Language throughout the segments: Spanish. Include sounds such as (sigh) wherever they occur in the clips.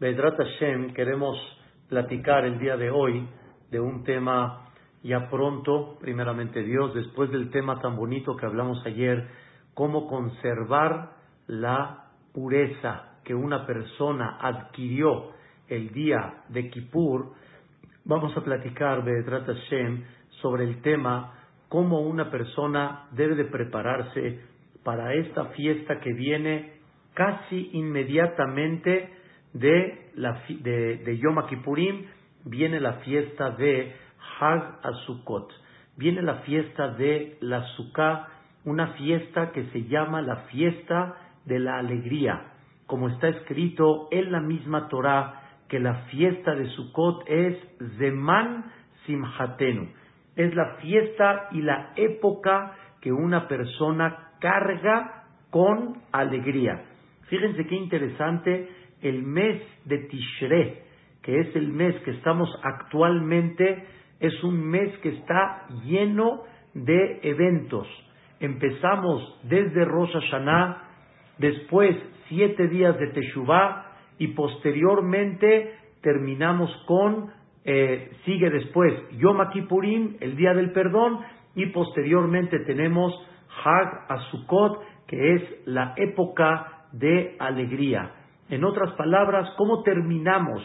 Bedrat Hashem, queremos platicar el día de hoy de un tema ya pronto, primeramente Dios, después del tema tan bonito que hablamos ayer, cómo conservar la pureza que una persona adquirió el día de Kippur, vamos a platicar, Bedrat Hashem, sobre el tema cómo una persona debe de prepararse para esta fiesta que viene casi inmediatamente de, la, de, Yom Kippurim, viene la fiesta de Hag Asukot, viene la fiesta de la Sukkah, una fiesta que se llama la fiesta de la alegría, como está escrito en la misma Torah, que la fiesta de Sukkot es Zeman Simhatenu, es la fiesta y la época que una persona carga con alegría. Fíjense qué interesante el mes de Tishre, que es el mes que estamos actualmente, es un mes que está lleno de eventos. Empezamos desde Rosh Hashanah, después siete días de Teshuvah y posteriormente terminamos con, eh, sigue después Yom Kippurim, el día del perdón, y posteriormente tenemos Hag Asukot, que es la época de alegría. En otras palabras, ¿cómo terminamos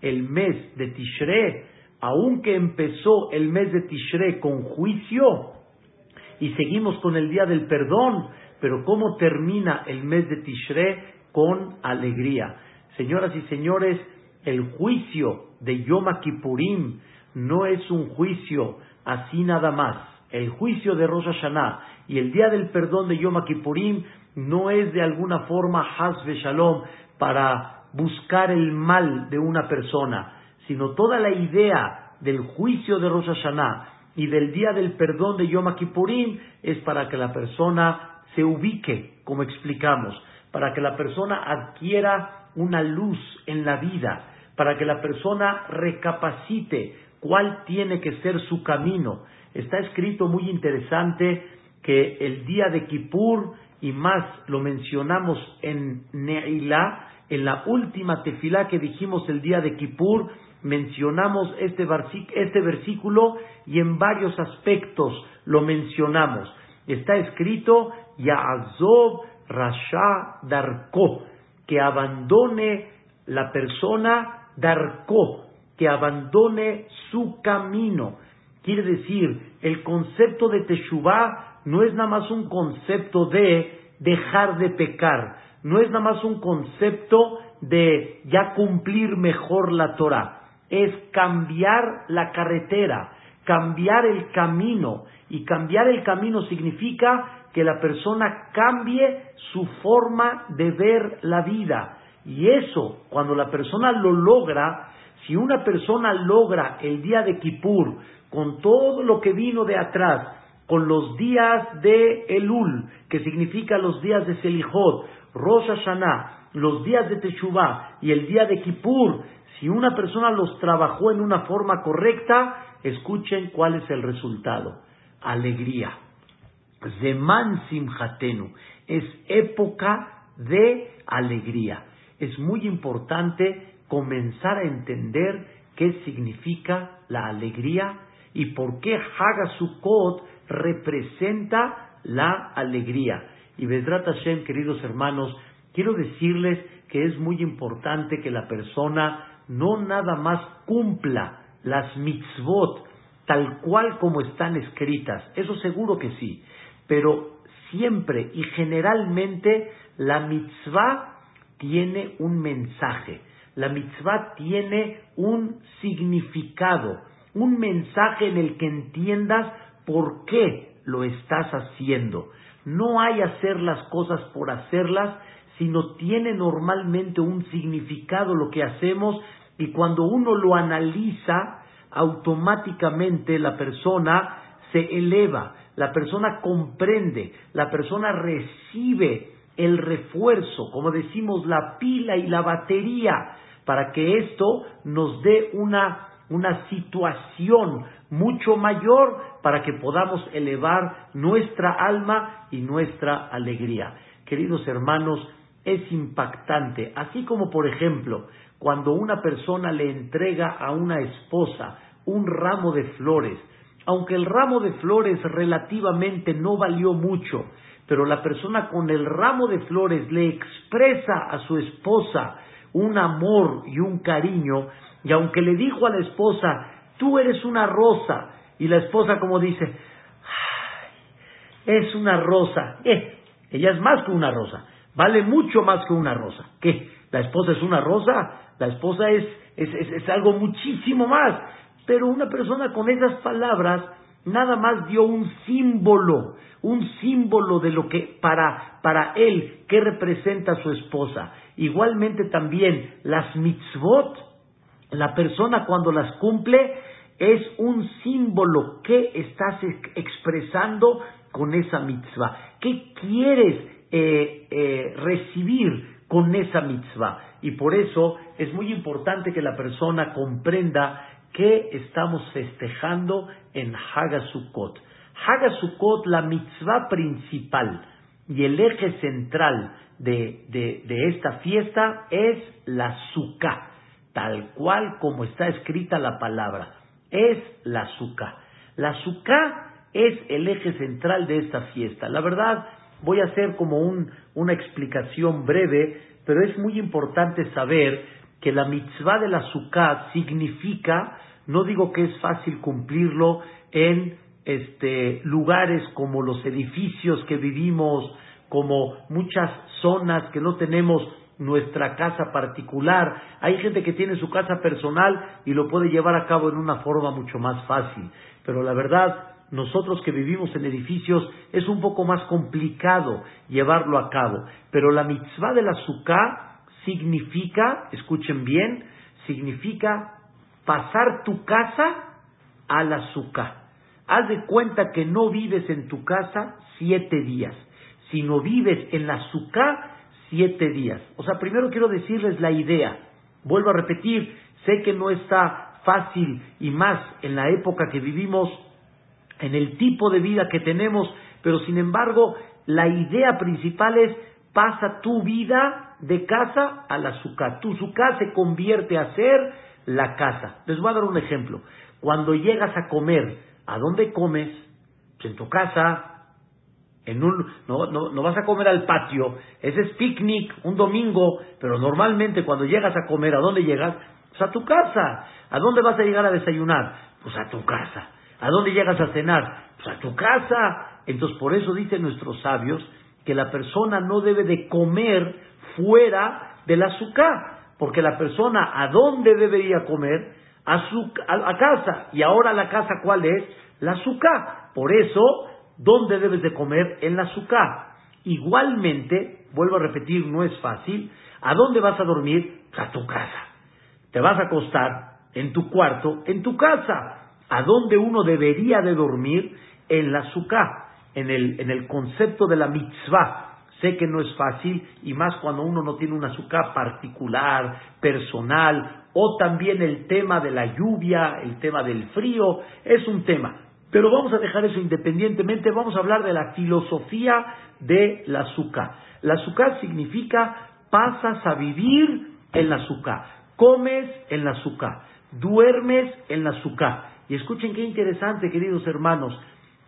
el mes de Tishre? Aunque empezó el mes de Tishre con juicio y seguimos con el día del perdón, pero ¿cómo termina el mes de Tishre con alegría? Señoras y señores, el juicio de Yom Kippurim no es un juicio así nada más. El juicio de Rosh Hashanah y el día del perdón de Yom Kippurim no es de alguna forma Hasbe Shalom para buscar el mal de una persona, sino toda la idea del juicio de Rosh Hashanah y del día del perdón de Yom Kippurim es para que la persona se ubique, como explicamos, para que la persona adquiera una luz en la vida, para que la persona recapacite cuál tiene que ser su camino. Está escrito muy interesante que el día de Kippur, y más lo mencionamos en Neilá, en la última tefilá que dijimos el día de Kippur, mencionamos este, este versículo y en varios aspectos lo mencionamos. Está escrito, Ya'azov Rasha Darko, que abandone la persona Darko, que abandone su camino. Quiere decir, el concepto de Teshuvah no es nada más un concepto de dejar de pecar, no es nada más un concepto de ya cumplir mejor la Torah, es cambiar la carretera, cambiar el camino. Y cambiar el camino significa que la persona cambie su forma de ver la vida. Y eso, cuando la persona lo logra, si una persona logra el día de Kippur, con todo lo que vino de atrás, con los días de Elul, que significa los días de Selijot, Rosh Hashanah, los días de Teshuvah y el día de Kippur, si una persona los trabajó en una forma correcta, escuchen cuál es el resultado. Alegría. Zeman Simhatenu. Es época de alegría. Es muy importante comenzar a entender qué significa la alegría y por qué Hagasukot representa la alegría. Y Bedrat Hashem, queridos hermanos, quiero decirles que es muy importante que la persona no nada más cumpla las mitzvot tal cual como están escritas, eso seguro que sí, pero siempre y generalmente la mitzvah tiene un mensaje, la mitzvah tiene un significado, un mensaje en el que entiendas por qué lo estás haciendo. No hay hacer las cosas por hacerlas, sino tiene normalmente un significado lo que hacemos y cuando uno lo analiza, automáticamente la persona se eleva, la persona comprende, la persona recibe el refuerzo, como decimos, la pila y la batería, para que esto nos dé una, una situación mucho mayor para que podamos elevar nuestra alma y nuestra alegría. Queridos hermanos, es impactante. Así como, por ejemplo, cuando una persona le entrega a una esposa un ramo de flores, aunque el ramo de flores relativamente no valió mucho, pero la persona con el ramo de flores le expresa a su esposa un amor y un cariño, y aunque le dijo a la esposa, tú eres una rosa, y la esposa como dice, es una rosa, eh, ella es más que una rosa, vale mucho más que una rosa. ¿Qué? ¿La esposa es una rosa? La esposa es, es, es algo muchísimo más. Pero una persona con esas palabras nada más dio un símbolo, un símbolo de lo que para, para él, que representa su esposa. Igualmente también las mitzvot, la persona cuando las cumple es un símbolo que estás expresando con esa mitzvah. ¿Qué quieres eh, eh, recibir con esa mitzvah? Y por eso es muy importante que la persona comprenda que estamos festejando en Hagasukot. Hagasukot, la mitzvah principal y el eje central de, de, esta fiesta es la sukkah, tal cual como está escrita la palabra, es la sukkah. La sukkah es el eje central de esta fiesta. La verdad, voy a hacer como un, una explicación breve, pero es muy importante saber que la mitzvah de la sukkah significa, no digo que es fácil cumplirlo en este, lugares como los edificios que vivimos, como muchas zonas que no tenemos nuestra casa particular. Hay gente que tiene su casa personal y lo puede llevar a cabo en una forma mucho más fácil. Pero la verdad, nosotros que vivimos en edificios es un poco más complicado llevarlo a cabo. Pero la mitzvah de la sukkah significa, escuchen bien, significa pasar tu casa a la sukkah. Haz de cuenta que no vives en tu casa siete días, sino vives en la suká siete días. O sea, primero quiero decirles la idea. Vuelvo a repetir, sé que no está fácil y más en la época que vivimos, en el tipo de vida que tenemos, pero sin embargo, la idea principal es pasa tu vida de casa a la suká. Tu suká se convierte a ser la casa. Les voy a dar un ejemplo. Cuando llegas a comer ¿A dónde comes? Pues en tu casa. En un, no, no, vas a comer al patio. Ese es picnic, un domingo. Pero normalmente cuando llegas a comer, ¿a dónde llegas? Pues a tu casa. ¿A dónde vas a llegar a desayunar? Pues a tu casa. ¿A dónde llegas a cenar? Pues a tu casa. Entonces por eso dicen nuestros sabios que la persona no debe de comer fuera del azúcar. Porque la persona, ¿a dónde debería comer? a, su, a, casa. Y ahora la casa, ¿cuál es? La azúcar. Por eso, ¿dónde debes de comer? En la azúcar. Igualmente, vuelvo a repetir, no es fácil. ¿A dónde vas a dormir? A tu casa. Te vas a acostar en tu cuarto, en tu casa. ¿A dónde uno debería de dormir? En la azúcar. En el, en el concepto de la mitzvah. Sé que no es fácil y más cuando uno no tiene un azúcar particular, personal, o también el tema de la lluvia, el tema del frío, es un tema. Pero vamos a dejar eso independientemente, vamos a hablar de la filosofía de la azúcar. La azúcar significa pasas a vivir en la azúcar, comes en la azúcar, duermes en la azúcar. Y escuchen qué interesante, queridos hermanos,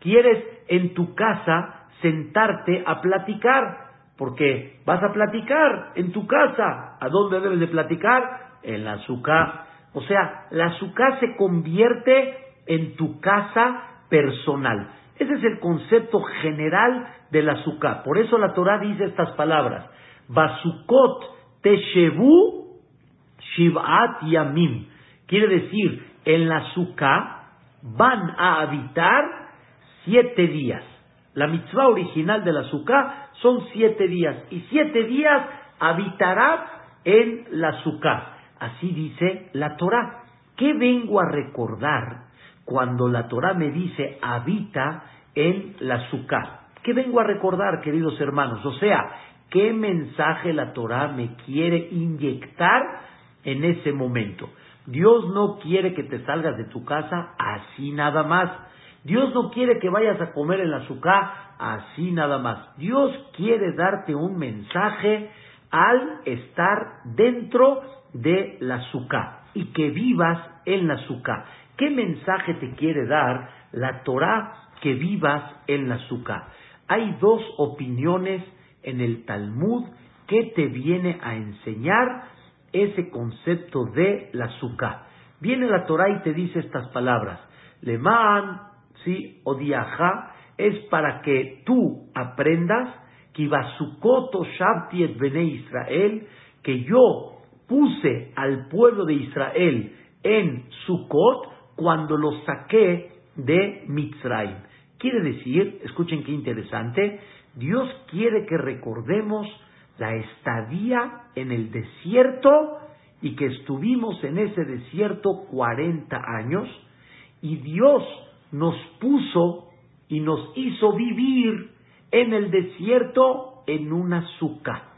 quieres en tu casa sentarte a platicar, porque vas a platicar en tu casa. ¿A dónde debes de platicar? en la azúcar. O sea, la azúcar se convierte en tu casa personal. Ese es el concepto general del azúcar. Por eso la Torah dice estas palabras. Basukot teshevu shivat yamim. Quiere decir, en la azúcar van a habitar siete días. La mitzvah original del azúcar son siete días. Y siete días habitarás en la azúcar. Así dice la Torah. ¿Qué vengo a recordar cuando la Torah me dice habita en la Sukkah? ¿Qué vengo a recordar, queridos hermanos? O sea, ¿qué mensaje la Torah me quiere inyectar en ese momento? Dios no quiere que te salgas de tu casa así nada más. Dios no quiere que vayas a comer en la Sukkah así nada más. Dios quiere darte un mensaje al estar dentro de la suká y que vivas en la suká. ¿Qué mensaje te quiere dar la Torah que vivas en la suká? Hay dos opiniones en el Talmud que te viene a enseñar ese concepto de la suká. Viene la Torah y te dice estas palabras. Lemán, sí, o es para que tú aprendas que Israel, que yo puse al pueblo de Israel en Sukkot cuando lo saqué de Mitzrayim. Quiere decir, escuchen qué interesante, Dios quiere que recordemos la estadía en el desierto y que estuvimos en ese desierto 40 años y Dios nos puso y nos hizo vivir en el desierto en una suca.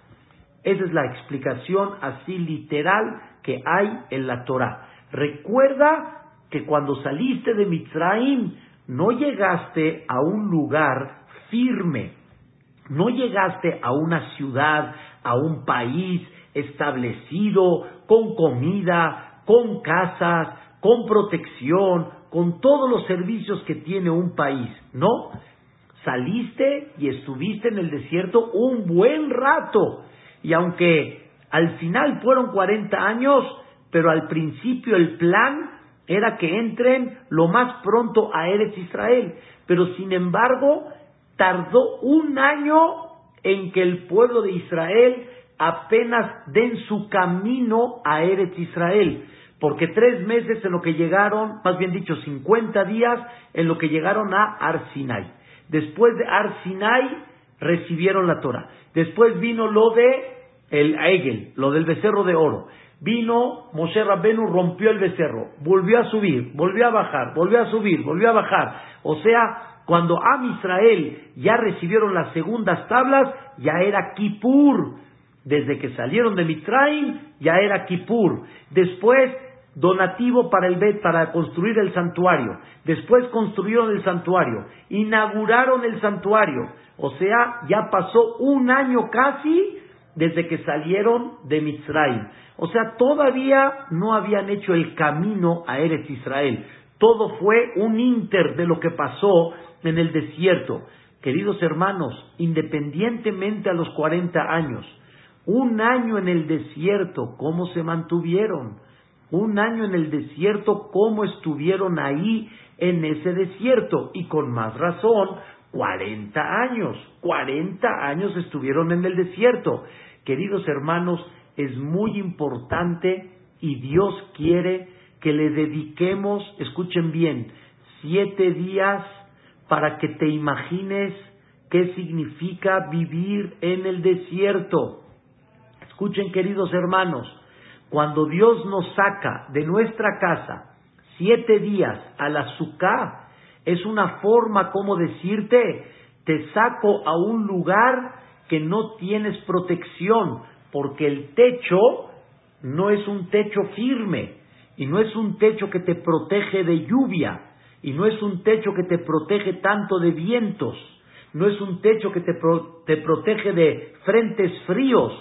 Esa es la explicación así literal que hay en la Torah. Recuerda que cuando saliste de Mitzrayim no llegaste a un lugar firme, no llegaste a una ciudad, a un país establecido, con comida, con casas, con protección, con todos los servicios que tiene un país, ¿no? Saliste y estuviste en el desierto un buen rato. Y aunque al final fueron 40 años, pero al principio el plan era que entren lo más pronto a Eretz Israel. Pero sin embargo, tardó un año en que el pueblo de Israel apenas den su camino a Eretz Israel. Porque tres meses en lo que llegaron, más bien dicho, 50 días en lo que llegaron a Arsinai. Después de Arsinai recibieron la Torah. Después vino lo de el Egel, lo del becerro de oro. Vino Moshe Rabbenu, rompió el becerro, volvió a subir, volvió a bajar, volvió a subir, volvió a bajar. O sea, cuando Am Israel ya recibieron las segundas tablas, ya era Kippur. Desde que salieron de Mitraim, ya era Kippur. Después, donativo para el Bet, para construir el santuario. Después construyeron el santuario. Inauguraron el santuario. O sea, ya pasó un año casi desde que salieron de Mitzrayim. O sea, todavía no habían hecho el camino a Eretz Israel. Todo fue un inter de lo que pasó en el desierto. Queridos hermanos, independientemente a los 40 años, un año en el desierto, ¿cómo se mantuvieron? Un año en el desierto, ¿cómo estuvieron ahí en ese desierto? Y con más razón, 40 años, 40 años estuvieron en el desierto. Queridos hermanos, es muy importante y Dios quiere que le dediquemos, escuchen bien, siete días para que te imagines qué significa vivir en el desierto. Escuchen, queridos hermanos, cuando Dios nos saca de nuestra casa siete días a la suká, es una forma como decirte, te saco a un lugar que no tienes protección, porque el techo no es un techo firme y no es un techo que te protege de lluvia y no es un techo que te protege tanto de vientos, no es un techo que te, te protege de frentes fríos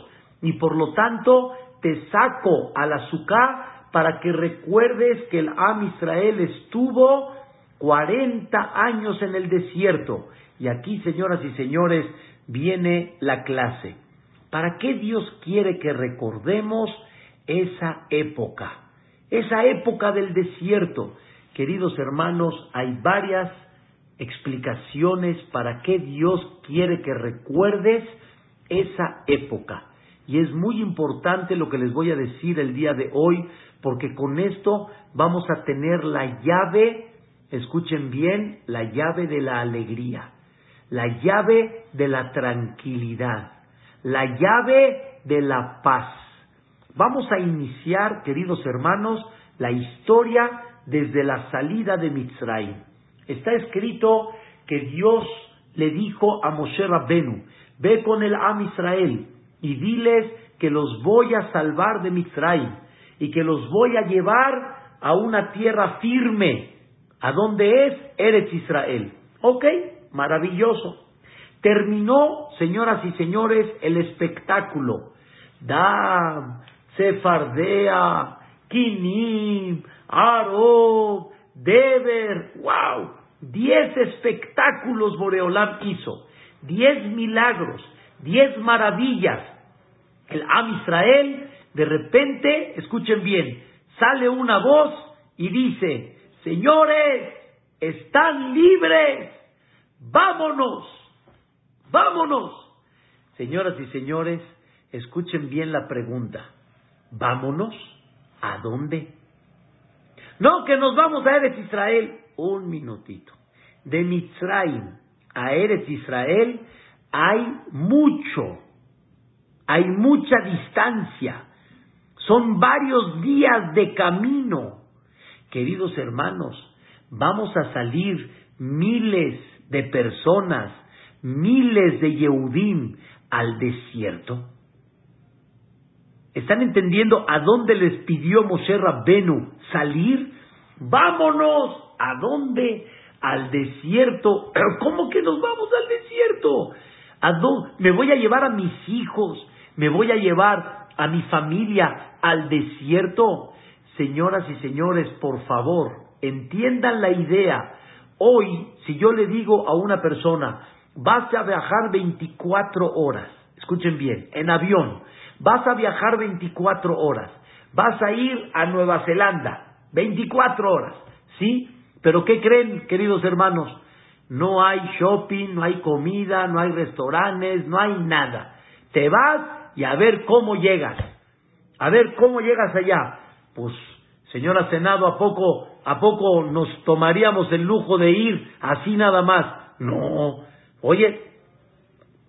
y por lo tanto te saco al azúcar para que recuerdes que el Am Israel estuvo 40 años en el desierto. Y aquí, señoras y señores, viene la clase. ¿Para qué Dios quiere que recordemos esa época? Esa época del desierto. Queridos hermanos, hay varias explicaciones para qué Dios quiere que recuerdes esa época. Y es muy importante lo que les voy a decir el día de hoy, porque con esto vamos a tener la llave, escuchen bien, la llave de la alegría, la llave de la tranquilidad, la llave de la paz. Vamos a iniciar, queridos hermanos, la historia desde la salida de Mitzrayim. Está escrito que Dios le dijo a Moshe Rabbenu, ve con el Am Israel, y diles que los voy a salvar de Mitzrayim y que los voy a llevar a una tierra firme, a donde es Eretz Israel. ¿Ok? Maravilloso. Terminó, señoras y señores, el espectáculo. Dam, Sefardea, Kinim, Arob, Deber, wow, diez espectáculos Boreolam hizo, diez milagros, diez maravillas. El Am Israel, de repente, escuchen bien, sale una voz y dice, señores, están libres, vámonos, vámonos. Señoras y señores, escuchen bien la pregunta, ¿vámonos? ¿A dónde? No, que nos vamos a Eretz Israel. Un minutito. De Mitzrayim a Eretz Israel hay mucho, hay mucha distancia. Son varios días de camino. Queridos hermanos, vamos a salir miles de personas, miles de Yehudim al desierto. ¿Están entendiendo a dónde les pidió Moshe Rabbenu salir? Vámonos. ¿A dónde? Al desierto. (clears throat) ¿Cómo que nos vamos al desierto? Me voy a llevar a mis hijos, me voy a llevar a mi familia al desierto. Señoras y señores, por favor, entiendan la idea. Hoy, si yo le digo a una persona, vas a viajar 24 horas, escuchen bien, en avión, Vas a viajar 24 horas. Vas a ir a Nueva Zelanda 24 horas. ¿Sí? Pero ¿qué creen, queridos hermanos? No hay shopping, no hay comida, no hay restaurantes, no hay nada. Te vas y a ver cómo llegas. A ver cómo llegas allá. Pues, señora Senado, ¿a poco, a poco nos tomaríamos el lujo de ir así nada más? No. Oye,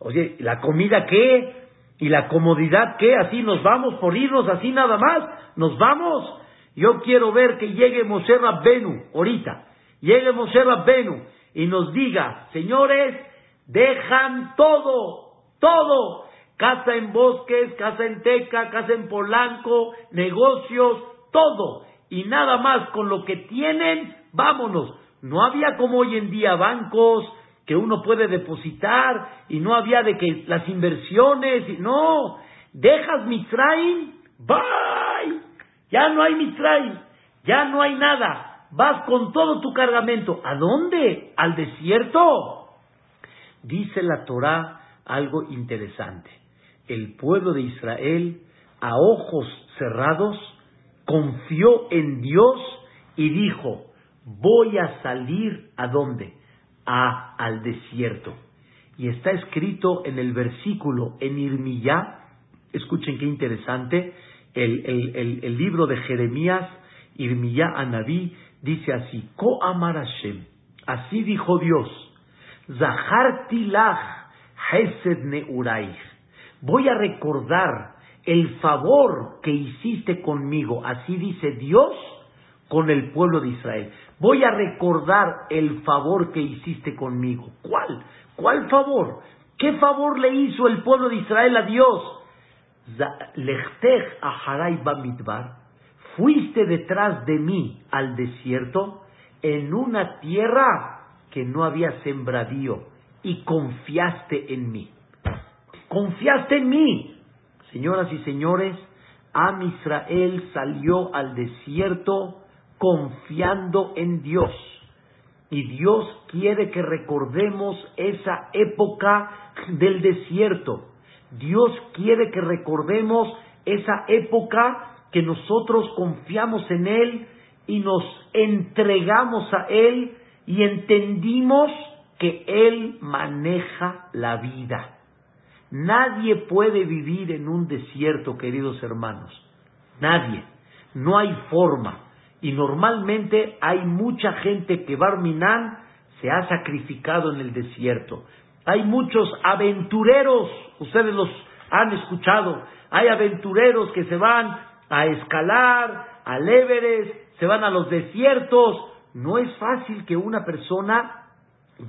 oye, ¿la comida qué? ¿Y la comodidad qué? Así nos vamos por irnos así nada más. Nos vamos. Yo quiero ver que llegue Moshe Rabbenu ahorita. Llegue Moshe Rabbenu y nos diga, señores, dejan todo, todo. Casa en bosques, casa en teca, casa en polanco, negocios, todo. Y nada más con lo que tienen, vámonos. No había como hoy en día bancos, que uno puede depositar y no había de que las inversiones, y, no, dejas Mitzrayim, bye, ya no hay Mitzrayim, ya no hay nada, vas con todo tu cargamento, ¿a dónde? ¿Al desierto? Dice la Torá algo interesante, el pueblo de Israel a ojos cerrados confió en Dios y dijo, voy a salir a dónde? a, al desierto. Y está escrito en el versículo en Irmiyá, escuchen qué interesante, el, el, el, libro de Jeremías, Irmiyá Anabí, dice así, Ko amar Hashem, así dijo Dios, Zaharti lach hesed neuraich, voy a recordar el favor que hiciste conmigo, así dice Dios con el pueblo de Israel. Voy a recordar el favor que hiciste conmigo. ¿Cuál? ¿Cuál favor? ¿Qué favor le hizo el pueblo de Israel a Dios? Fuiste detrás de mí al desierto en una tierra que no había sembradío y confiaste en mí. Confiaste en mí. Señoras y señores, Am Israel salió al desierto confiando en Dios. Y Dios quiere que recordemos esa época del desierto. Dios quiere que recordemos esa época que nosotros confiamos en Él y nos entregamos a Él y entendimos que Él maneja la vida. Nadie puede vivir en un desierto, queridos hermanos. Nadie. No hay forma. Y normalmente hay mucha gente que Barminan se ha sacrificado en el desierto. Hay muchos aventureros, ustedes los han escuchado, hay aventureros que se van a escalar, al Everest, se van a los desiertos. No es fácil que una persona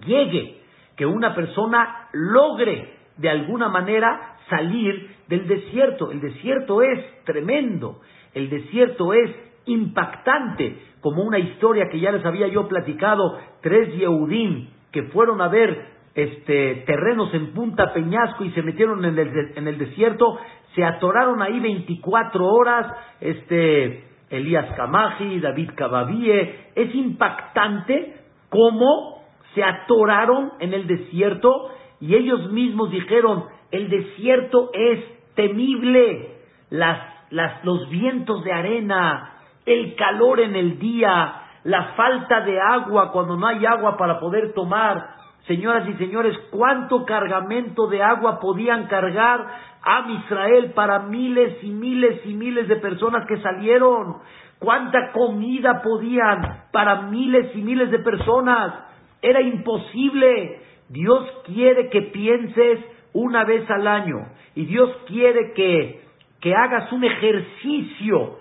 llegue, que una persona logre de alguna manera salir del desierto. El desierto es tremendo, el desierto es impactante, como una historia que ya les había yo platicado, tres Yehudim que fueron a ver este, terrenos en Punta Peñasco y se metieron en el, en el desierto, Se atoraron ahí 24 horas, este, Elías Kamaji, David Kababie. Es impactante cómo se atoraron en el desierto y ellos mismos dijeron, el desierto es temible, las, las, los vientos de arena, el calor en el día, la falta de agua cuando no hay agua para poder tomar. Señoras y señores, ¿cuánto cargamento de agua podían cargar a Israel para miles y miles y miles de personas que salieron? ¿Cuánta comida podían para miles y miles de personas? Era imposible. Dios quiere que pienses una vez al año y Dios quiere que, que hagas un ejercicio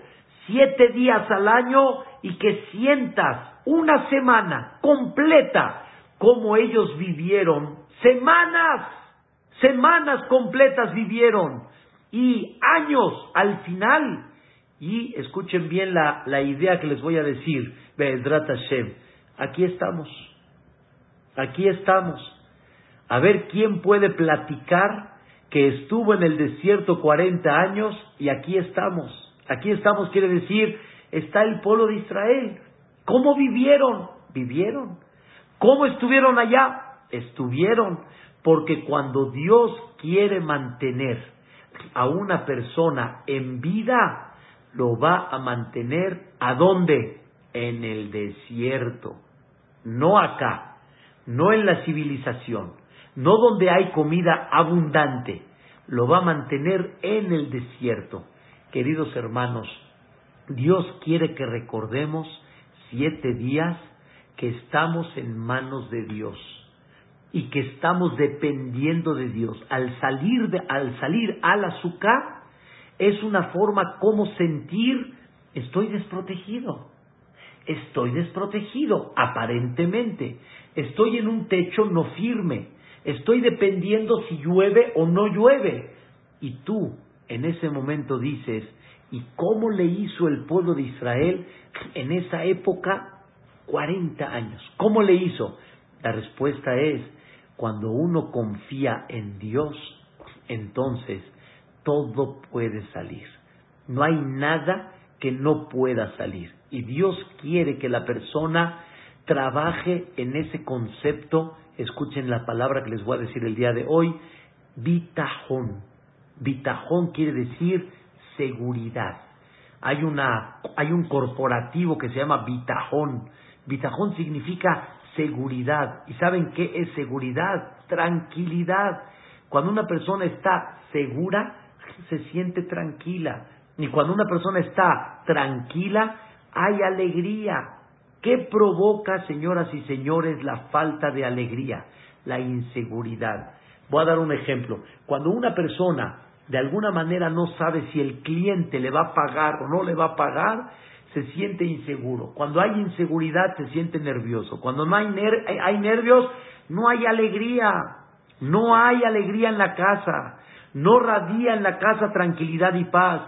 siete días al año y que sientas una semana completa como ellos vivieron, semanas, semanas completas vivieron y años al final. Y escuchen bien la, la idea que les voy a decir, Be'edrat Hashem. Aquí estamos, aquí estamos. A ver quién puede platicar que estuvo en el desierto 40 años y aquí estamos. Aquí estamos, quiere decir, está el pueblo de Israel. ¿Cómo vivieron? Vivieron. ¿Cómo estuvieron allá? Estuvieron. Porque cuando Dios quiere mantener a una persona en vida, lo va a mantener ¿a dónde? En el desierto. No acá, no en la civilización, no donde hay comida abundante, lo va a mantener en el desierto. Queridos hermanos, Dios quiere que recordemos siete días que estamos en manos de Dios y que estamos dependiendo de Dios. Al salir, de, al salir al azúcar es una forma como sentir estoy desprotegido. Estoy desprotegido, aparentemente. Estoy en un techo no firme. Estoy dependiendo si llueve o no llueve. Y tú, en ese momento dices, ¿y cómo le hizo el pueblo de Israel en esa época? 40 años. ¿Cómo le hizo? La respuesta es, cuando uno confía en Dios, entonces todo puede salir. No hay nada que no pueda salir. Y Dios quiere que la persona trabaje en ese concepto, escuchen la palabra que les voy a decir el día de hoy, bitajón. Bitajón quiere decir seguridad. Hay, una, hay un corporativo que se llama Bitajón. Bitajón significa seguridad. ¿Y saben qué es seguridad? Tranquilidad. Cuando una persona está segura, se siente tranquila. Y cuando una persona está tranquila, hay alegría. ¿Qué provoca, señoras y señores, la falta de alegría? La inseguridad. Voy a dar un ejemplo. Cuando una persona de alguna manera no sabe si el cliente le va a pagar o no le va a pagar, se siente inseguro. Cuando hay inseguridad, se siente nervioso. Cuando no hay, hay nervios, no hay alegría. No hay alegría en la casa. No radia en la casa tranquilidad y paz.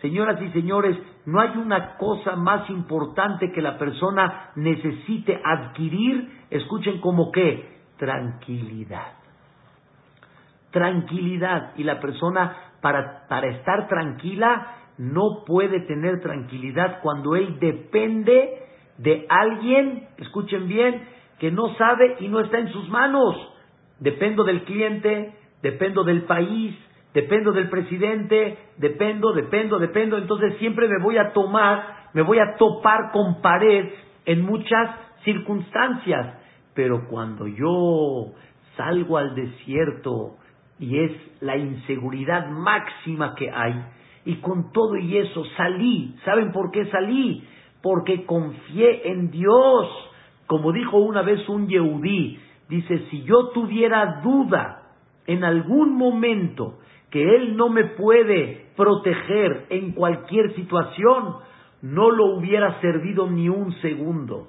Señoras y señores, no hay una cosa más importante que la persona necesite adquirir. Escuchen como qué, tranquilidad tranquilidad y la persona para, para estar tranquila no puede tener tranquilidad cuando él depende de alguien, escuchen bien, que no sabe y no está en sus manos. Dependo del cliente, dependo del país, dependo del presidente, dependo, dependo, dependo. Entonces siempre me voy a tomar, me voy a topar con pared en muchas circunstancias. Pero cuando yo salgo al desierto, y es la inseguridad máxima que hay. Y con todo y eso salí. ¿Saben por qué salí? Porque confié en Dios. Como dijo una vez un Yehudí, dice, si yo tuviera duda en algún momento que Él no me puede proteger en cualquier situación, no lo hubiera servido ni un segundo.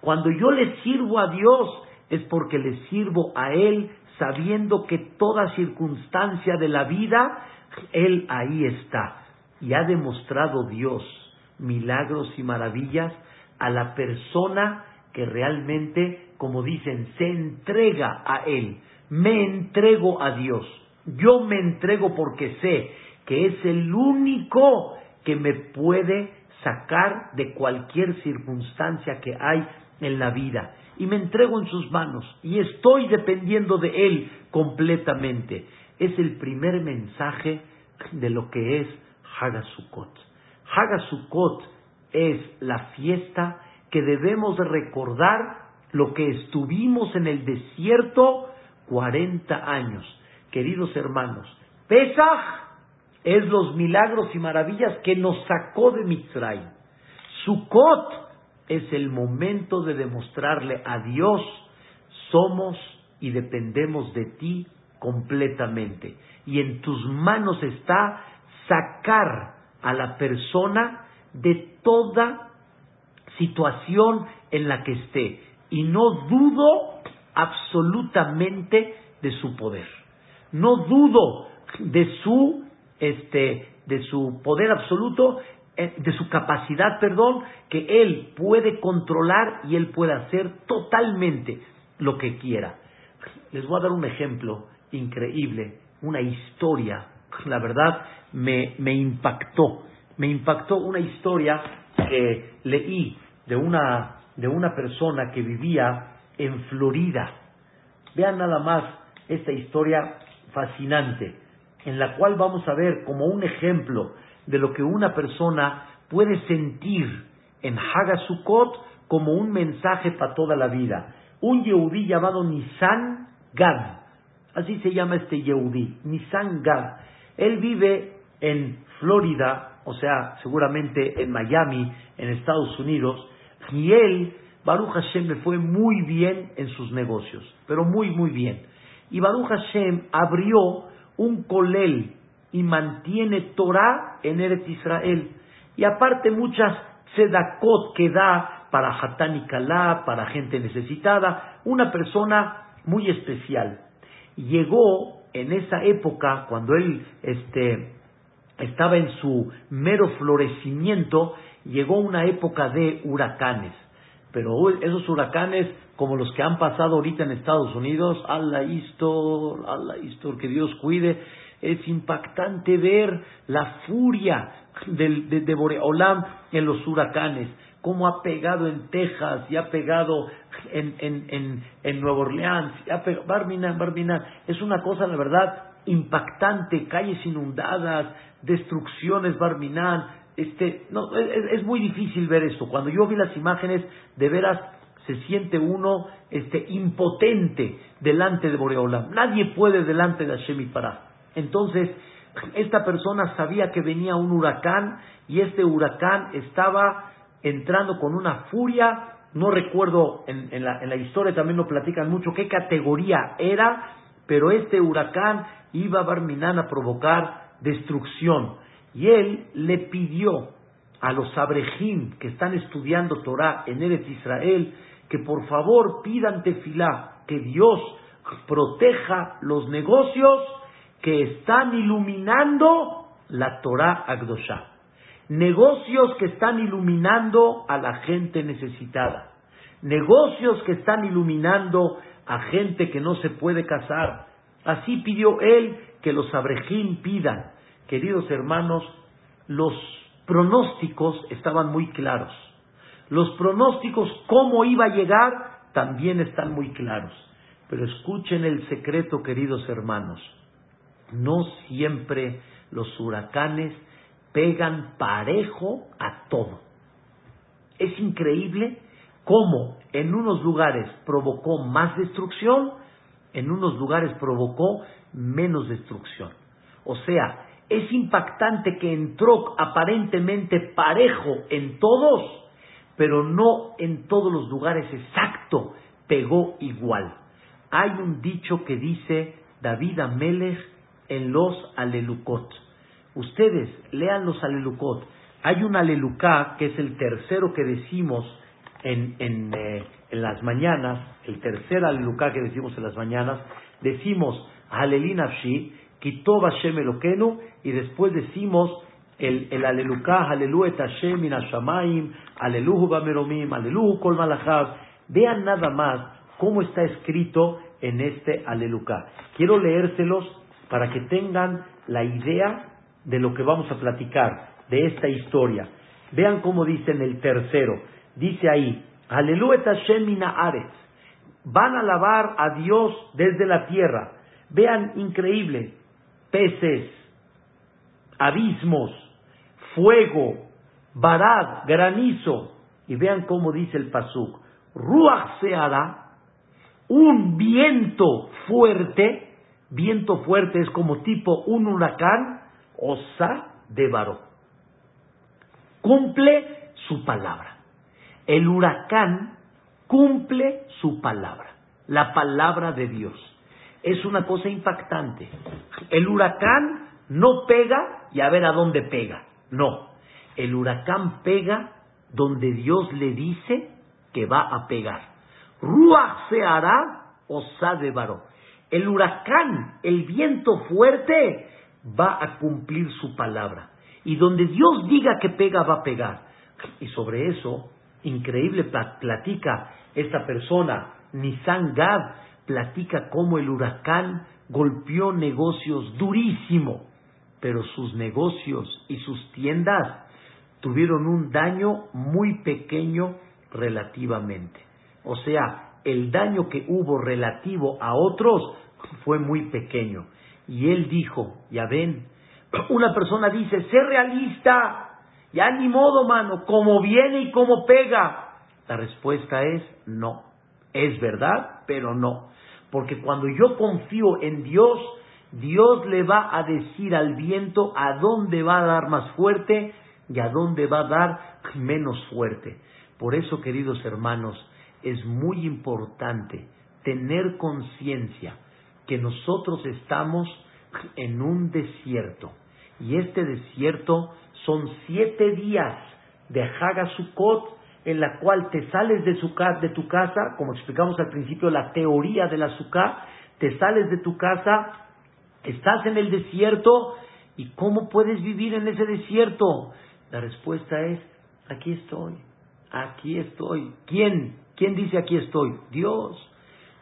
Cuando yo le sirvo a Dios es porque le sirvo a Él sabiendo que toda circunstancia de la vida, Él ahí está. Y ha demostrado Dios milagros y maravillas a la persona que realmente, como dicen, se entrega a Él. Me entrego a Dios. Yo me entrego porque sé que es el único que me puede sacar de cualquier circunstancia que hay en la vida. Y me entrego en sus manos y estoy dependiendo de Él completamente. Es el primer mensaje de lo que es Hagasukot. Hagasukot es la fiesta que debemos recordar lo que estuvimos en el desierto 40 años. Queridos hermanos, Pesach es los milagros y maravillas que nos sacó de Mitzray. Sukkot es el momento de demostrarle a Dios, somos y dependemos de ti completamente. Y en tus manos está sacar a la persona de toda situación en la que esté. Y no dudo absolutamente de su poder. No dudo de su, este, de su poder absoluto, de su capacidad, perdón, que él puede controlar y él puede hacer totalmente lo que quiera. Les voy a dar un ejemplo increíble, una historia, la verdad me, me impactó, me impactó una historia que leí de una, de una persona que vivía en Florida. Vean nada más esta historia fascinante, en la cual vamos a ver como un ejemplo de lo que una persona puede sentir en Hagasukot como un mensaje para toda la vida. Un Yehudí llamado Nisan Gad, así se llama este Yehudí, Nisan Gad. Él vive en Florida, o sea, seguramente en Miami, en Estados Unidos, y él, Baruch Hashem, le fue muy bien en sus negocios, pero muy, muy bien. Y Baruch Hashem abrió un colel y mantiene Torah en Eretz Israel. Y aparte muchas tzedakot que da para Hatán y Kalá, para gente necesitada, una persona muy especial. Llegó en esa época, cuando él este, estaba en su mero florecimiento, llegó una época de huracanes. Pero esos huracanes, como los que han pasado ahorita en Estados Unidos, Allah Istor, Allah Istor, que Dios cuide, es impactante ver la furia de, de, Boreolam en los huracanes, cómo ha pegado en Texas y ha pegado en, Nueva Orleans, y ha pegado, Barminan, Barminan. Es una cosa, la verdad, impactante, calles inundadas, destrucciones, Barminan. Este, no, es, muy difícil ver esto. Cuando yo vi las imágenes, de veras se siente uno este, impotente delante de Boreolam. Nadie puede delante de Hashem y para. Entonces, esta persona sabía que venía un huracán y este huracán estaba entrando con una furia, no recuerdo, en, la, historia también lo platican mucho qué categoría era, pero este huracán iba a Barminán a provocar destrucción. Y él le pidió a los abrejim que están estudiando Torah en Eretz Israel que por favor pidan tefilá, que Dios proteja los negocios que están iluminando la Torah Agdosha. Negocios que están iluminando a la gente necesitada. Negocios que están iluminando a gente que no se puede casar. Así pidió él que los abrejín pidan. Queridos hermanos, los pronósticos estaban muy claros. Los pronósticos, cómo iba a llegar, también están muy claros. Pero escuchen el secreto, queridos hermanos. No siempre los huracanes pegan parejo a todo. Es increíble cómo en unos lugares provocó más destrucción, en unos lugares provocó menos destrucción. O sea, es impactante que entró aparentemente parejo en todos, pero no en todos los lugares exacto pegó igual. Hay un dicho que dice David Amelech en los alelucot. Ustedes lean los alelucot. Hay un alelucá que es el tercero que decimos en, en, eh, en las mañanas, el tercer alelucá que decimos en las mañanas, decimos Halelin Kitob Hashem Elokenu, y después decimos el, el alelucá, Halelu et Hashem min Aleluhu Bameromim, Aleluhu Kol Malachav. Vean nada más cómo está escrito en este alelucá. Quiero leérselos para que tengan la idea de lo que vamos a platicar, de esta historia. Vean cómo dice en el tercero. Dice ahí, Aleluya Shemina Aretz. Van a alabar a Dios desde la tierra. Vean, increíble. Peces, abismos, fuego, barad, granizo. Y vean cómo dice el pasuk. Ruach se hará un viento fuerte. Viento fuerte es como tipo un huracán. Osa de varón cumple su palabra. El huracán cumple su palabra, la palabra de Dios. Es una cosa impactante. El huracán no pega y a ver a dónde pega. No. El huracán pega donde Dios le dice que va a pegar. Ruach se hará o de varón. El huracán, el viento fuerte, va a cumplir su palabra. Y donde Dios diga que pega, va a pegar. Y sobre eso, increíble, platica esta persona, Nisan Gad, platica cómo el huracán golpeó negocios durísimo, pero sus negocios y sus tiendas tuvieron un daño muy pequeño relativamente. O sea, el daño que hubo relativo a otros fue muy pequeño. Y él dijo, ya ven, (clears throat) una persona dice, sé realista, ya ni modo, mano, como viene y como pega. La respuesta es no. Es verdad, pero no. Porque cuando yo confío en Dios, Dios le va a decir al viento a dónde va a dar más fuerte y a dónde va a dar menos fuerte. Por eso, queridos hermanos, es muy importante tener conciencia que nosotros estamos en un desierto. Y este desierto son siete días de Hagasukot en la cual te sales de, su, de tu casa, como explicamos al principio la teoría del azúcar, te sales de tu casa, estás en el desierto, ¿y cómo puedes vivir en ese desierto? La respuesta es, aquí estoy, aquí estoy. ¿Quién? ¿Quién dice aquí estoy? Dios.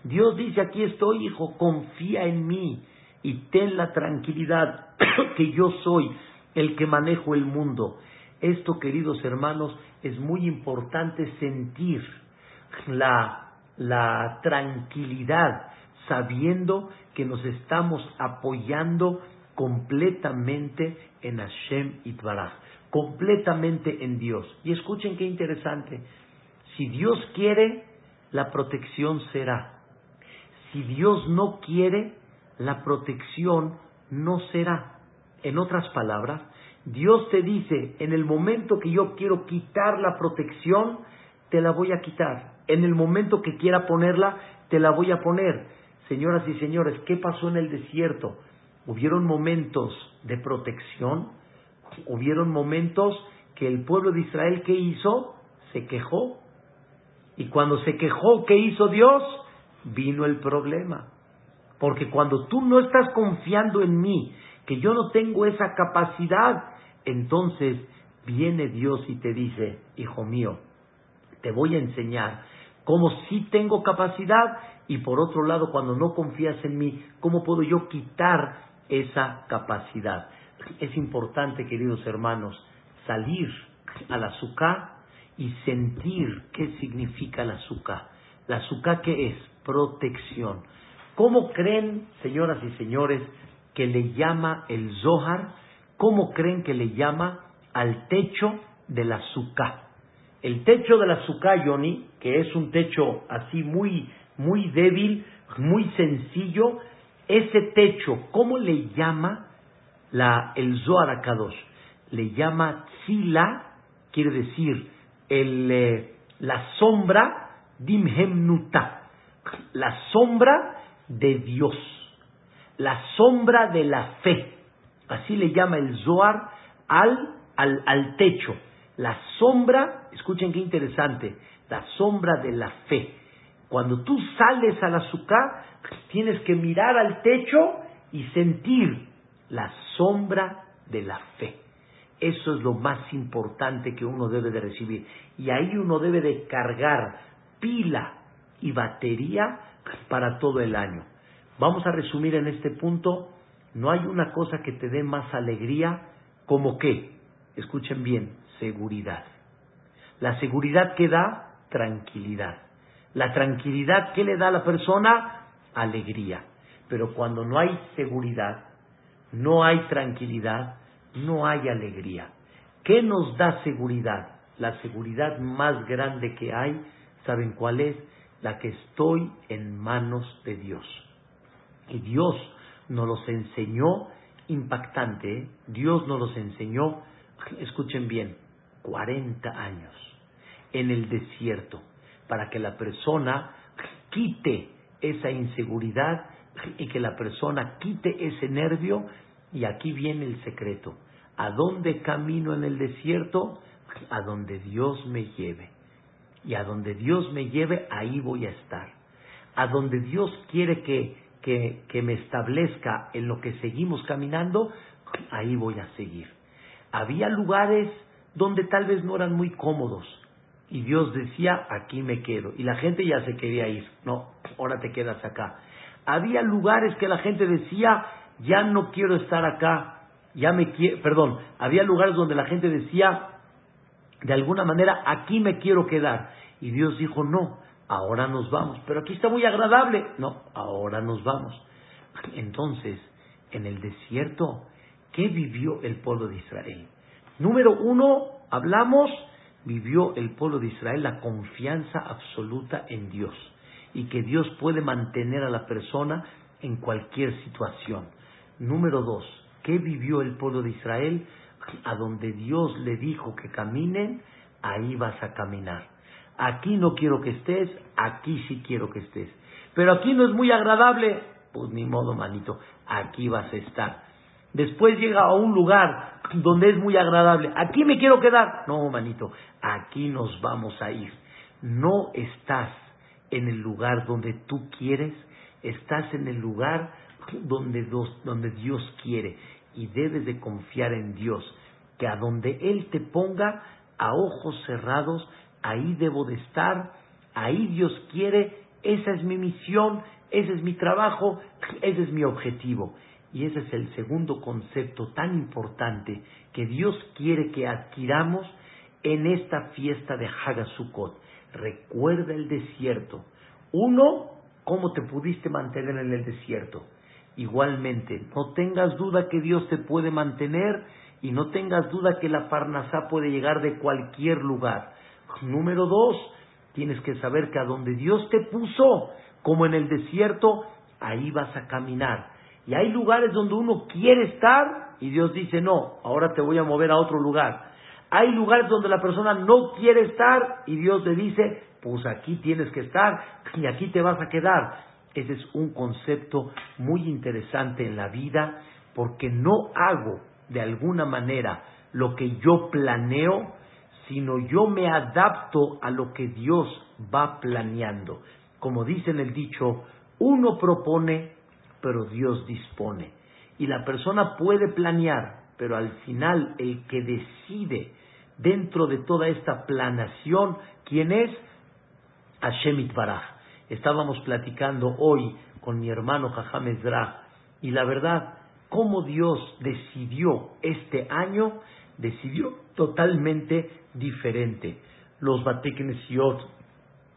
Dios dice aquí estoy, hijo, confía en mí y ten la tranquilidad (clears throat) que yo soy el que manejo el mundo. Esto, queridos hermanos, es muy importante sentir la, la tranquilidad sabiendo que nos estamos apoyando completamente en Hashem Itbaraj, completamente en Dios. Y escuchen qué interesante. Si Dios quiere, la protección será. Si Dios no quiere, la protección no será. En otras palabras, Dios te dice, en el momento que yo quiero quitar la protección, te la voy a quitar. En el momento que quiera ponerla, te la voy a poner. Señoras y señores, ¿qué pasó en el desierto? Hubieron momentos de protección, hubieron momentos que el pueblo de Israel, ¿qué hizo? Se quejó. Y cuando se quejó, ¿qué hizo Dios? Vino el problema. Porque cuando tú no estás confiando en mí, que yo no tengo esa capacidad, entonces viene Dios y te dice, hijo mío, te voy a enseñar cómo sí tengo capacidad y por otro lado, cuando no confías en mí, cómo puedo yo quitar esa capacidad. Es importante, queridos hermanos, salir al azúcar y sentir qué significa el azúcar. La azúcar qué es? Protección. ¿Cómo creen, señoras y señores, que le llama el Zohar? ¿Cómo creen que le llama al techo de la Sukkah? El techo de la Sukkah, Yoni, que es un techo así muy, muy débil, muy sencillo, ese techo, ¿cómo le llama la, el Zohar Akadosh? Le llama Tzila, quiere decir el, eh, la sombra dimhemnuta, la sombra de Dios, la sombra de la fe. Así le llama el Zohar al, al, al techo. La sombra, escuchen qué interesante, la sombra de la fe. Cuando tú sales al azúcar, tienes que mirar al techo y sentir la sombra de la fe. Eso es lo más importante que uno debe de recibir. Y ahí uno debe de cargar pila y batería para todo el año. Vamos a resumir en este punto, no hay una cosa que te dé más alegría ¿Como qué? Escuchen bien, seguridad. La seguridad que da, tranquilidad. La tranquilidad que le da a la persona, alegría. Pero cuando no hay seguridad, no hay tranquilidad, no hay alegría. ¿Qué nos da seguridad? La seguridad más grande que hay, ¿saben cuál es? La que estoy en manos de Dios. Y Dios nos los enseñó impactante. ¿eh? Dios nos los enseñó, escuchen bien, 40 años en el desierto para que la persona quite esa inseguridad y que la persona quite ese nervio. Y aquí viene el secreto. ¿A dónde camino en el desierto? A donde Dios me lleve. Y a donde Dios me lleve, ahí voy a estar. A donde Dios quiere que, que, que me establezca en lo que seguimos caminando, ahí voy a seguir. Había lugares donde tal vez no eran muy cómodos, y Dios decía, aquí me quedo. Y la gente ya se quería ir. No, ahora te quedas acá. Había lugares que la gente decía, ya no quiero estar acá. Ya me perdón, había lugares donde la gente decía, de alguna manera, aquí me quiero quedar. Y Dios dijo, no, ahora nos vamos. Pero aquí está muy agradable. No, ahora nos vamos. Entonces, en el desierto, ¿qué vivió el pueblo de Israel? Número uno, hablamos vivió el pueblo de Israel la confianza absoluta en Dios y que Dios puede mantener a la persona en cualquier situación. Número dos, ¿qué vivió el pueblo de Israel? A donde Dios le dijo que caminen, ahí vas a caminar. Aquí no quiero que estés, aquí sí quiero que estés. Pero aquí no es muy agradable, pues ni modo, manito, aquí vas a estar. Después llega a un lugar donde es muy agradable. Aquí me quiero quedar. No, manito, aquí nos vamos a ir. No estás en el lugar donde tú quieres, estás en el lugar donde, donde Dios quiere. Y debes de confiar en Dios, que a donde Él te ponga, a ojos cerrados, ahí debo de estar, ahí Dios quiere, esa es mi misión, ese es mi trabajo, ese es mi objetivo. Y ese es el segundo concepto tan importante que Dios quiere que adquiramos en esta fiesta de Hagasukot. Recuerda el desierto. Uno, cómo te pudiste mantener en el desierto. Igualmente, no tengas duda que Dios te puede mantener y no tengas duda que la Parnasá puede llegar de cualquier lugar. Número dos, tienes que saber que a donde Dios te puso, como en el desierto, ahí vas a caminar. Y hay lugares donde uno quiere estar y Dios dice, no, ahora te voy a mover a otro lugar. Hay lugares donde la persona no quiere estar y Dios le dice, pues aquí tienes que estar y aquí te vas a quedar. Ese es un concepto muy interesante en la vida porque no hago de alguna manera lo que yo planeo, sino yo me adapto a lo que Dios va planeando. Como dice en el dicho, uno propone, pero Dios dispone. Y la persona puede planear, pero al final el que decide dentro de toda esta planación, ¿quién es? Hashem Baraj. Estábamos platicando hoy con mi hermano Jajam y la verdad, cómo Dios decidió este año, decidió totalmente diferente. Los Bateknesiot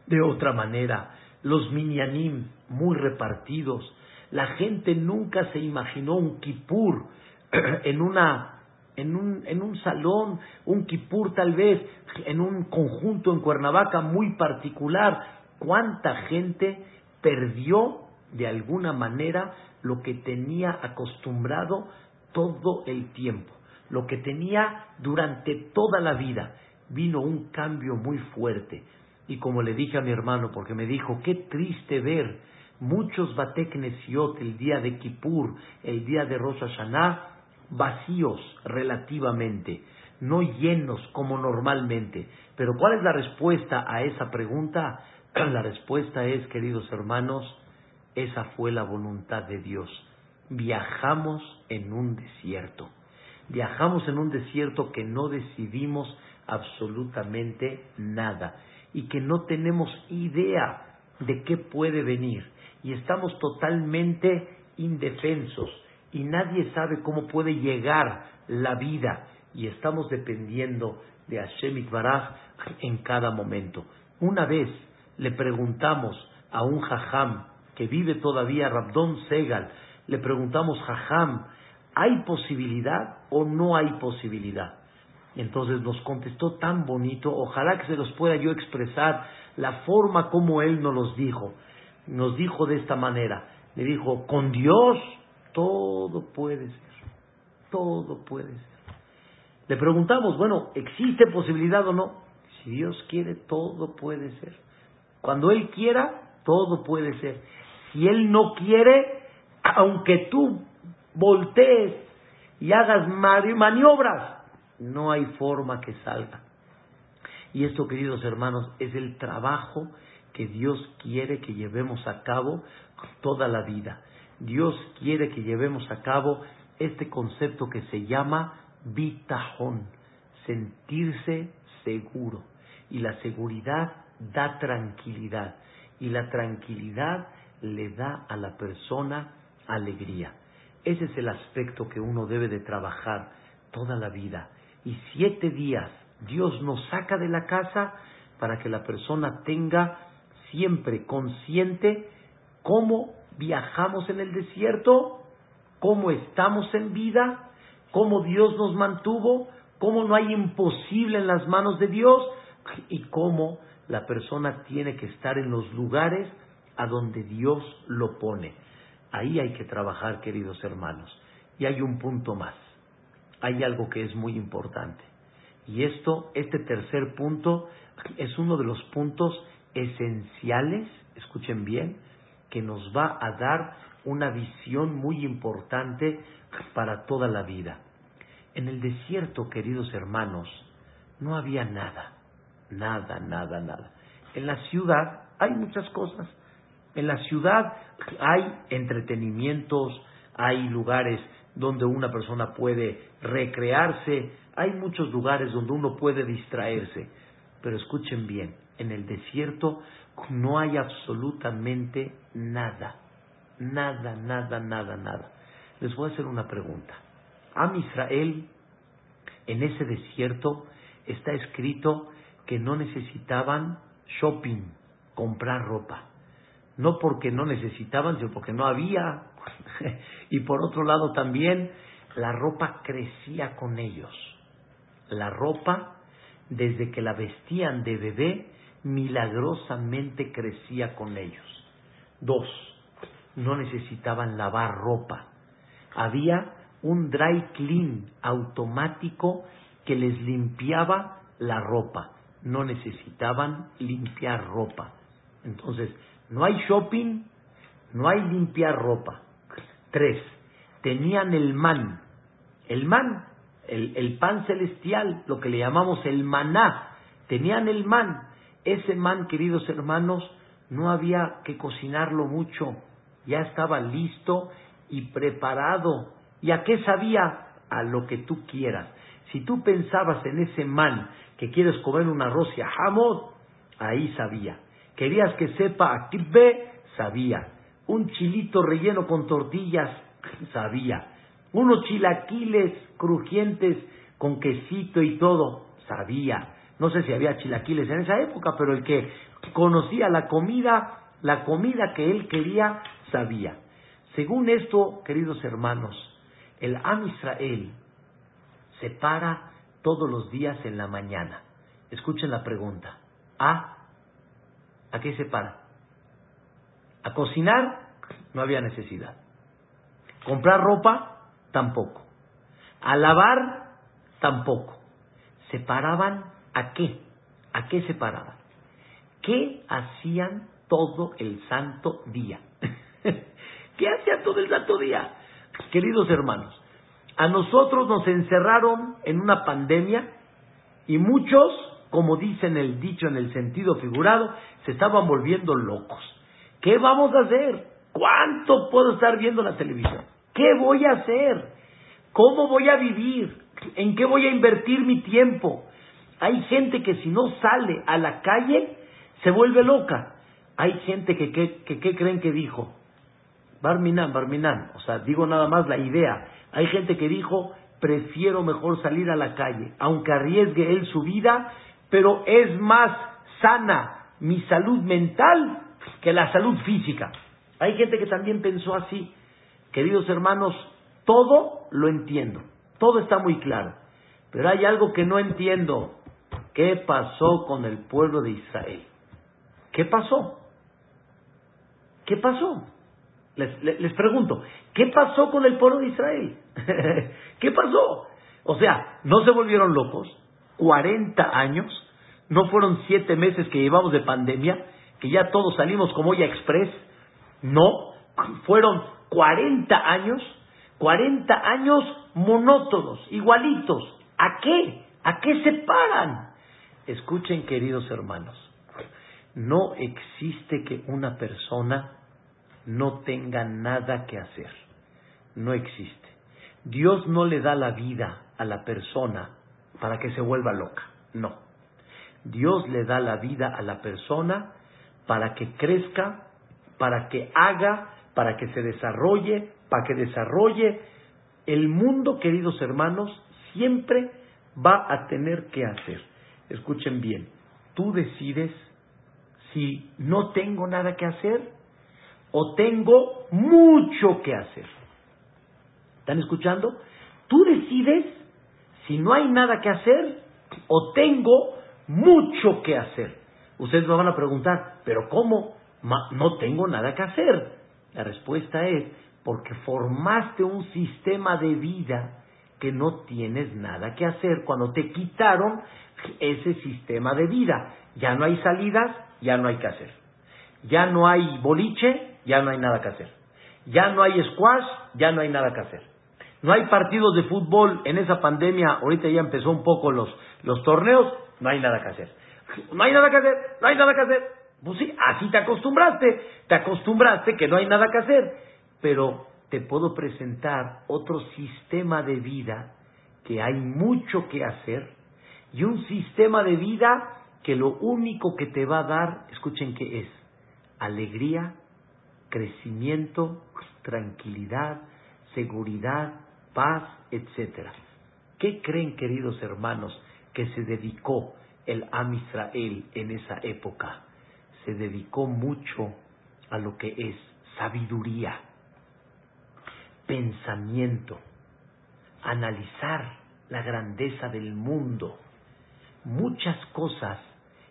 de otra manera, los Minyanim muy repartidos, la gente nunca se imaginó un kipur (clears throat) en una en un, en un salón, un kipur tal vez, en un conjunto en Cuernavaca muy particular. ¿Cuánta gente perdió de alguna manera lo que tenía acostumbrado todo el tiempo? Lo que tenía durante toda la vida. Vino un cambio muy fuerte. Y como le dije a mi hermano, porque me dijo, qué triste ver muchos Bateknesiot el día de Kippur, el día de Rosh Hashanah, vacíos relativamente, no llenos como normalmente. Pero ¿cuál es la respuesta a esa pregunta? (clears throat) La respuesta es, queridos hermanos, esa fue la voluntad de Dios. Viajamos en un desierto. Viajamos en un desierto que no decidimos absolutamente nada y que no tenemos idea de qué puede venir y estamos totalmente indefensos. y nadie sabe cómo puede llegar la vida y estamos dependiendo de Hashem Itbaraj en cada momento. Una vez le preguntamos a un jajam que vive todavía, Rabdon Segal, le preguntamos, jajam, ¿hay posibilidad o no hay posibilidad? Entonces nos contestó tan bonito, ojalá que se los pueda yo expresar la forma como él nos los dijo. Nos dijo de esta manera, le dijo, con Dios todo puede ser, todo puede ser. Le preguntamos, bueno, ¿existe posibilidad o no? Si Dios quiere, todo puede ser. Cuando Él quiera, todo puede ser. Si Él no quiere, aunque tú voltees y hagas maniobras, no hay forma que salga. Y esto, queridos hermanos, es el trabajo que Dios quiere que llevemos a cabo toda la vida. Dios quiere que llevemos a cabo este concepto que se llama bitajón, sentirse seguro. Y la seguridad da tranquilidad. Y la tranquilidad le da a la persona alegría. Ese es el aspecto que uno debe de trabajar toda la vida. Y siete días Dios nos saca de la casa para que la persona tenga siempre consciente cómo viajamos en el desierto, cómo estamos en vida, cómo Dios nos mantuvo, cómo no hay imposible en las manos de Dios y cómo la persona tiene que estar en los lugares a donde Dios lo pone. Ahí hay que trabajar, queridos hermanos. Y hay un punto más. Hay algo que es muy importante. Y esto, este tercer punto, es uno de los puntos esenciales, escuchen bien, que nos va a dar una visión muy importante para toda la vida. En el desierto, queridos hermanos, no había nada, nada, nada, nada. En la ciudad hay muchas cosas. En la ciudad hay entretenimientos, hay lugares donde una persona puede recrearse, hay muchos lugares donde uno puede distraerse. Pero escuchen bien, en el desierto no hay absolutamente nada, nada, nada, nada, nada. Les voy a hacer una pregunta. Am Israel, en ese desierto, está escrito que no necesitaban shopping, comprar ropa. No porque no necesitaban, sino porque no había. (laughs) y por otro lado también, la ropa crecía con ellos. La ropa, desde que la vestían de bebé, milagrosamente crecía con ellos. Dos, no necesitaban lavar ropa. Había un dry clean automático que les limpiaba la ropa. No necesitaban limpiar ropa. Entonces, no hay shopping, no hay limpiar ropa. Tres, tenían el man. El man, el, el pan celestial, lo que le llamamos el maná. Tenían el man. Ese man, queridos hermanos, no había que cocinarlo mucho, ya estaba listo y preparado. ¿Y a qué sabía? A lo que tú quieras. Si tú pensabas en ese man que quieres comer un arroz y jamón, ahí sabía. Querías que sepa a kibbe, sabía. Un chilito relleno con tortillas, (laughs) sabía. Unos chilaquiles crujientes con quesito y todo, sabía. No sé si había chilaquiles en esa época, pero el que conocía la comida, la comida que él quería, sabía. Según esto, queridos hermanos, el Am Israel se para todos los días en la mañana. Escuchen la pregunta. ¿A? ¿A qué se para? A cocinar no había necesidad. Comprar ropa tampoco. A lavar tampoco. Se paraban ¿A qué? ¿A qué se paraban? ¿Qué hacían todo el santo día? (laughs) ¿Qué hacían todo el santo día? Queridos hermanos, a nosotros nos encerraron en una pandemia y muchos, como dicen el dicho en el sentido figurado, se estaban volviendo locos. ¿Qué vamos a hacer? ¿Cuánto puedo estar viendo la televisión? ¿Qué voy a hacer? ¿Cómo voy a vivir? ¿En qué voy a invertir mi tiempo? Hay gente que si no sale a la calle se vuelve loca. Hay gente que, que, creen que dijo, Barminan, Barminan. O sea, digo nada más la idea. Hay gente que dijo, prefiero mejor salir a la calle, aunque arriesgue él su vida, pero es más sana mi salud mental que la salud física. Hay gente que también pensó así. Queridos hermanos, todo lo entiendo, todo está muy claro, pero hay algo que no entiendo. ¿Qué pasó con el pueblo de Israel? ¿Qué pasó? ¿Qué pasó? Les, pregunto, ¿qué pasó con el pueblo de Israel? (laughs) ¿Qué pasó? O sea, ¿no se volvieron locos? ¿40 años? ¿No fueron siete meses que llevamos de pandemia? ¿Que ya todos salimos como ya express? No, fueron 40 años, 40 años monótonos, igualitos. ¿A qué? ¿A qué se paran? Escuchen, queridos hermanos, no existe que una persona no tenga nada que hacer. No existe. Dios no le da la vida a la persona para que se vuelva loca. No. Dios le da la vida a la persona para que crezca para que haga, para que se desarrolle, para que desarrolle. El mundo, queridos hermanos, siempre va a tener que hacer. Escuchen bien, tú decides si no tengo nada que hacer o tengo mucho que hacer. ¿Están escuchando? Tú decides si no hay nada que hacer o tengo mucho que hacer. Ustedes me van a preguntar, ¿pero cómo? no tengo nada que hacer. La respuesta es porque formaste un sistema de vida que no tienes nada que hacer cuando te quitaron ese sistema de vida. Ya no hay salidas, ya no hay que hacer. Ya no hay boliche, ya no hay nada que hacer. Ya no hay squash, ya no hay nada que hacer. No hay partidos de fútbol en esa pandemia, ahorita ya empezó un poco los, los torneos, no hay nada que hacer. No hay nada que hacer, no hay nada que hacer. Pues sí, así te acostumbraste, te acostumbraste que no hay nada que hacer, pero te puedo presentar otro sistema de vida que hay mucho que hacer y un sistema de vida que lo único que te va a dar, escuchen qué es, alegría, crecimiento, tranquilidad, seguridad, paz, etcétera. ¿Qué creen, queridos hermanos, que se dedicó el Am Israel en esa época? se dedicó mucho a lo que es sabiduría, pensamiento, analizar la grandeza del mundo, muchas cosas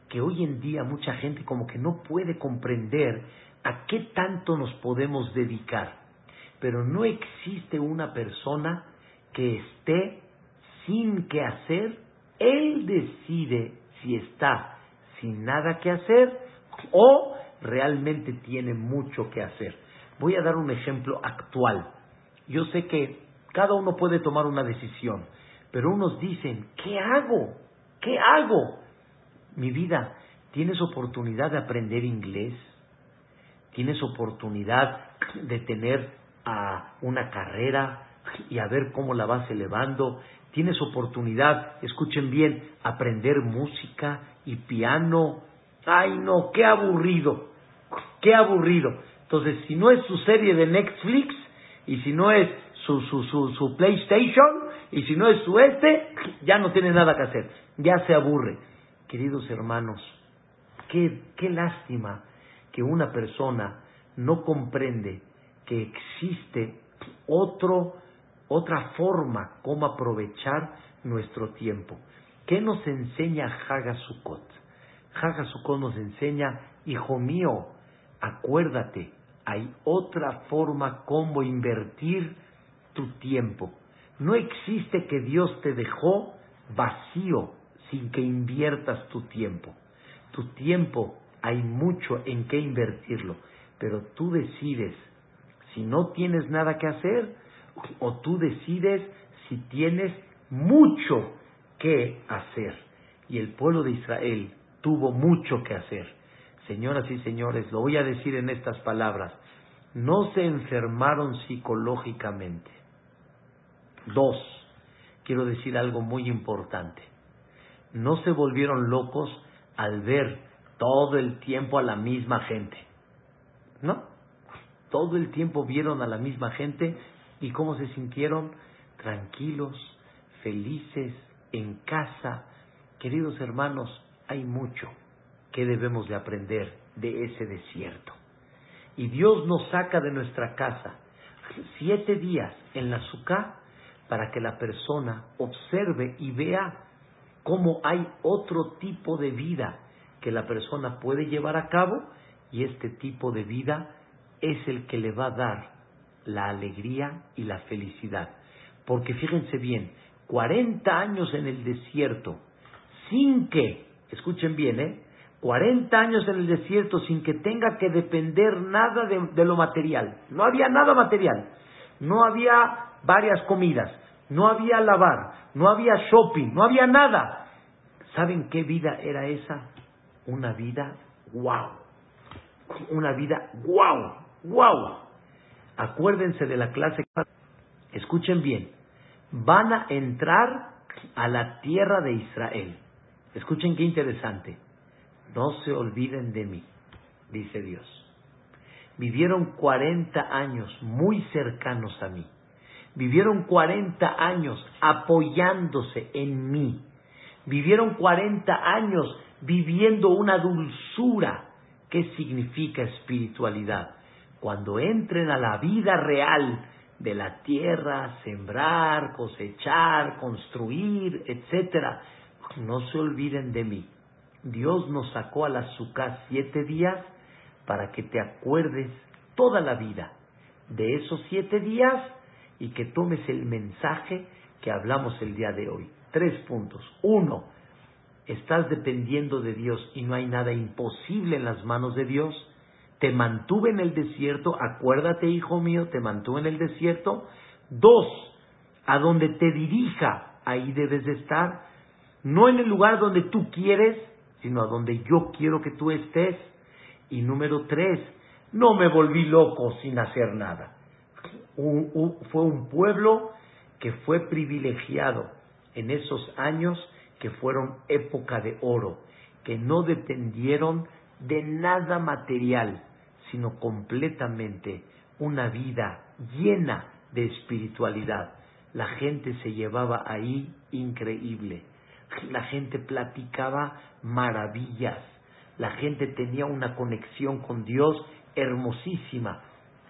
que hoy en día mucha gente como que no puede comprender a qué tanto nos podemos dedicar. Pero no existe una persona que esté sin que hacer, él decide si está sin nada que hacer o realmente tiene mucho que hacer. Voy a dar un ejemplo actual. Yo sé que cada uno puede tomar una decisión, pero unos dicen, ¿qué hago? ¿Qué hago? Mi vida, ¿tienes oportunidad de aprender inglés? ¿Tienes oportunidad de tener a una carrera y a ver cómo la vas elevando? ¿Tienes oportunidad, escuchen bien, aprender música y piano Ay, no, qué aburrido, qué aburrido. Entonces, si no es su serie de Netflix, y si no es su, su, su, su PlayStation, y si no es su este, ya no tiene nada que hacer, ya se aburre. Queridos hermanos, qué, qué lástima que una persona no comprende que existe otro, otra forma como aprovechar nuestro tiempo. ¿Qué nos enseña Hagasukot? Sukkot nos enseña, hijo mío, acuérdate, hay otra forma como invertir tu tiempo. No existe que Dios te dejó vacío sin que inviertas tu tiempo. Tu tiempo hay mucho en qué invertirlo, pero tú decides si no tienes nada que hacer o tú decides si tienes mucho que hacer. Y el pueblo de Israel tuvo mucho que hacer. Señoras y señores, lo voy a decir en estas palabras, no se enfermaron psicológicamente. Dos, quiero decir algo muy importante, no se volvieron locos al ver todo el tiempo a la misma gente. No, todo el tiempo vieron a la misma gente y cómo se sintieron tranquilos, felices, en casa. Queridos hermanos, hay mucho que debemos de aprender de ese desierto. Y Dios nos saca de nuestra casa siete días en la suká para que la persona observe y vea cómo hay otro tipo de vida que la persona puede llevar a cabo y este tipo de vida es el que le va a dar la alegría y la felicidad. Porque fíjense bien, 40 años en el desierto, sin que, escuchen bien, ¿eh? 40 años en el desierto sin que tenga que depender nada de, de, lo material. No había nada material. No había varias comidas. No había lavar. No había shopping. No había nada. ¿Saben qué vida era esa? Una vida wow. Una vida wow. Wow. Acuérdense de la clase. Escuchen bien van a entrar a la tierra de Israel. Escuchen qué interesante. No se olviden de mí, dice Dios. Vivieron 40 años muy cercanos a mí. Vivieron 40 años apoyándose en mí. Vivieron 40 años viviendo una dulzura. ¿Qué significa espiritualidad? Cuando entren a la vida real, de la tierra, sembrar, cosechar, construir, etcétera. No se olviden de mí. Dios nos sacó a la azúcar siete días para que te acuerdes toda la vida de esos siete días y que tomes el mensaje que hablamos el día de hoy. Tres puntos. Uno, estás dependiendo de Dios y no hay nada imposible en las manos de Dios te mantuve en el desierto, acuérdate, hijo mío, te mantuve en el desierto. Dos, a donde te dirija, ahí debes de estar. No en el lugar donde tú quieres, sino a donde yo quiero que tú estés. Y número tres, no me volví loco sin hacer nada. fue un pueblo que fue privilegiado en esos años que fueron época de oro, que no dependieron de nada material, sino completamente una vida llena de espiritualidad. La gente se llevaba ahí increíble. La gente platicaba maravillas. La gente tenía una conexión con Dios hermosísima.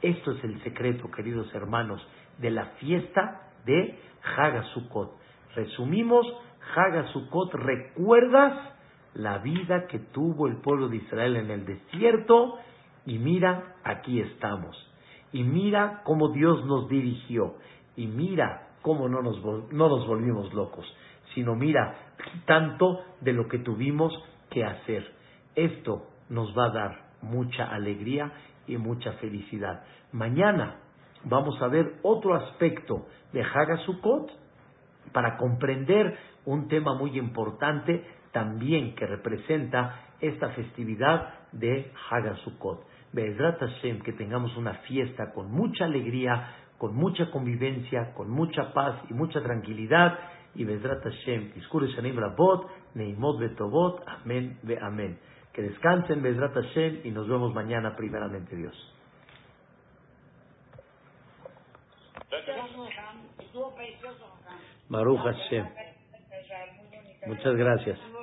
Esto es el secreto, queridos hermanos, de la fiesta de Hagasukot. Resumimos, Hagasukot, ¿recuerdas la vida que tuvo el pueblo de Israel en el desierto y mira, aquí estamos. Y mira cómo Dios nos dirigió. Y mira cómo no nos, no nos volvimos locos, sino mira tanto de lo que tuvimos que hacer. Esto nos va a dar mucha alegría y mucha felicidad. Mañana vamos a ver otro aspecto de Hagasukot para comprender un tema muy importante también que representa esta festividad de Hagasukot. Be'ezrat Hashem, que tengamos una fiesta con mucha alegría, con mucha convivencia, con mucha paz y mucha tranquilidad. Y Be'ezrat Hashem, Iskure Shanim Rabot, Neimot Betovot, Amén, Amén. Que descansen Be'ezrat Hashem y nos vemos mañana, primeramente Dios. Baruch Hashem. Muchas gracias.